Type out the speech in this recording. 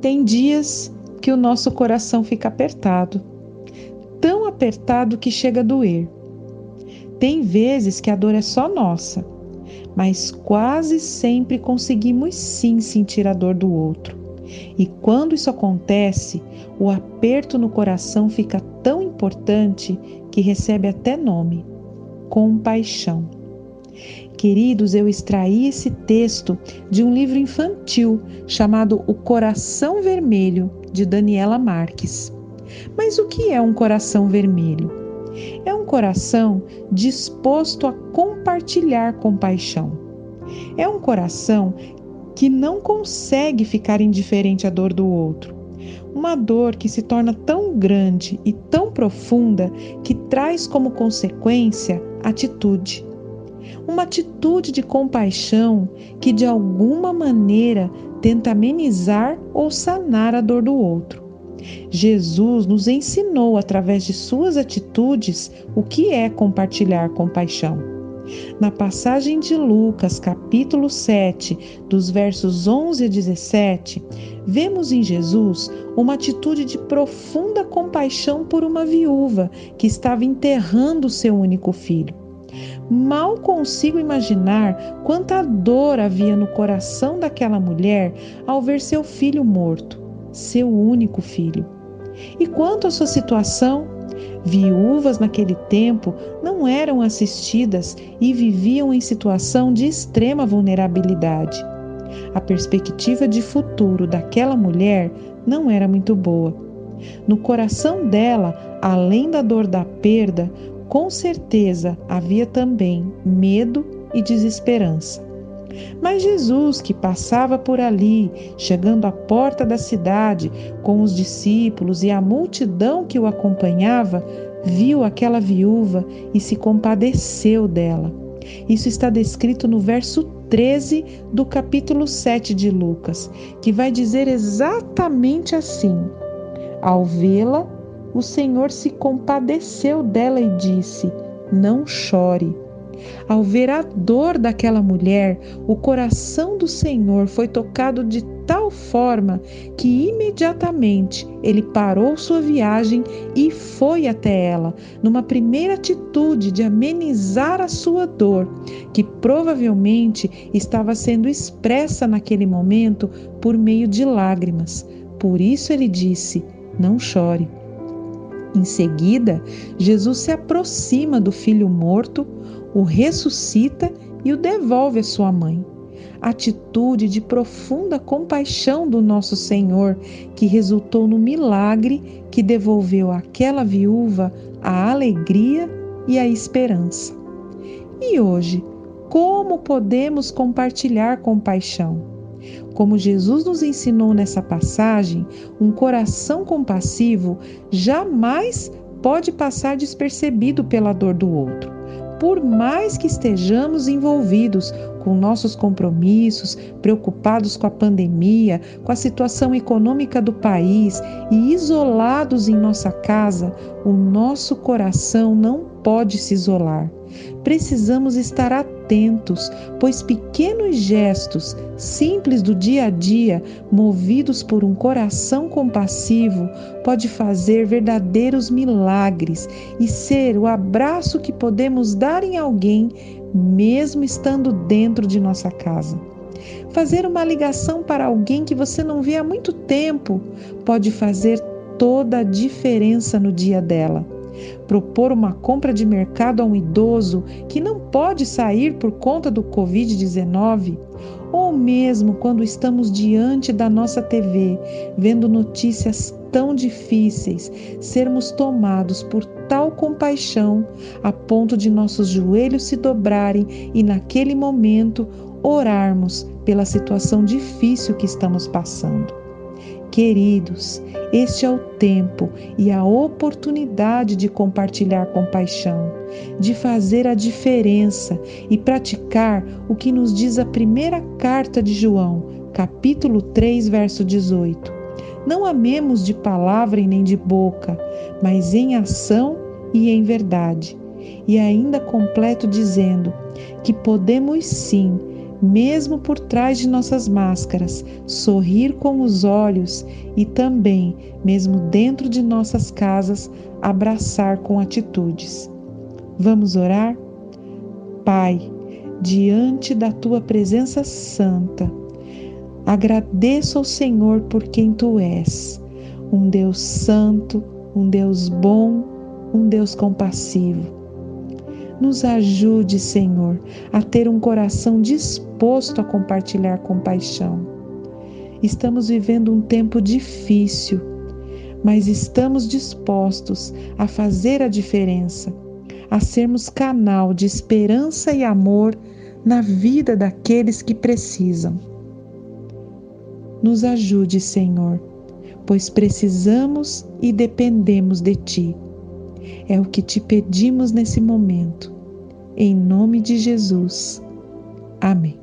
Tem dias que o nosso coração fica apertado, tão apertado que chega a doer. Tem vezes que a dor é só nossa, mas quase sempre conseguimos sim sentir a dor do outro. E quando isso acontece, o aperto no coração fica tão importante que recebe até nome: compaixão. Queridos, eu extraí esse texto de um livro infantil chamado O Coração Vermelho, de Daniela Marques. Mas o que é um coração vermelho? É um coração disposto a compartilhar compaixão. É um coração que não consegue ficar indiferente à dor do outro. Uma dor que se torna tão grande e tão profunda que traz como consequência atitude. Uma atitude de compaixão que de alguma maneira tenta amenizar ou sanar a dor do outro. Jesus nos ensinou através de suas atitudes o que é compartilhar compaixão. Na passagem de Lucas, capítulo 7, dos versos 11 a 17, vemos em Jesus uma atitude de profunda compaixão por uma viúva que estava enterrando seu único filho. Mal consigo imaginar quanta dor havia no coração daquela mulher ao ver seu filho morto, seu único filho. E quanto à sua situação, viúvas naquele tempo não eram assistidas e viviam em situação de extrema vulnerabilidade. A perspectiva de futuro daquela mulher não era muito boa. No coração dela, além da dor da perda, com certeza havia também medo e desesperança. Mas Jesus, que passava por ali, chegando à porta da cidade com os discípulos e a multidão que o acompanhava, viu aquela viúva e se compadeceu dela. Isso está descrito no verso 13 do capítulo 7 de Lucas, que vai dizer exatamente assim: Ao vê-la, o Senhor se compadeceu dela e disse: Não chore. Ao ver a dor daquela mulher, o coração do Senhor foi tocado de tal forma que imediatamente ele parou sua viagem e foi até ela, numa primeira atitude de amenizar a sua dor, que provavelmente estava sendo expressa naquele momento por meio de lágrimas. Por isso ele disse: Não chore. Em seguida, Jesus se aproxima do filho morto, o ressuscita e o devolve à sua mãe. Atitude de profunda compaixão do nosso Senhor, que resultou no milagre que devolveu àquela viúva a alegria e a esperança. E hoje, como podemos compartilhar compaixão? Como Jesus nos ensinou nessa passagem, um coração compassivo jamais pode passar despercebido pela dor do outro. Por mais que estejamos envolvidos com nossos compromissos, preocupados com a pandemia, com a situação econômica do país e isolados em nossa casa, o nosso coração não pode se isolar. Precisamos estar atentos, pois pequenos gestos, simples do dia a dia, movidos por um coração compassivo, pode fazer verdadeiros milagres e ser o abraço que podemos dar em alguém, mesmo estando dentro de nossa casa. Fazer uma ligação para alguém que você não vê há muito tempo pode fazer toda a diferença no dia dela propor uma compra de mercado a um idoso que não pode sair por conta do Covid-19, ou mesmo quando estamos diante da nossa TV, vendo notícias tão difíceis, sermos tomados por tal compaixão a ponto de nossos joelhos se dobrarem e, naquele momento, orarmos pela situação difícil que estamos passando. Queridos, este é o tempo e a oportunidade de compartilhar compaixão, de fazer a diferença e praticar o que nos diz a primeira carta de João, capítulo 3, verso 18. Não amemos de palavra e nem de boca, mas em ação e em verdade. E ainda completo dizendo que podemos sim mesmo por trás de nossas máscaras, sorrir com os olhos e também, mesmo dentro de nossas casas, abraçar com atitudes. Vamos orar? Pai, diante da tua presença santa, agradeço ao Senhor por quem tu és, um Deus santo, um Deus bom, um Deus compassivo nos ajude, Senhor, a ter um coração disposto a compartilhar compaixão. Estamos vivendo um tempo difícil, mas estamos dispostos a fazer a diferença, a sermos canal de esperança e amor na vida daqueles que precisam. Nos ajude, Senhor, pois precisamos e dependemos de Ti. É o que te pedimos nesse momento. Em nome de Jesus. Amém.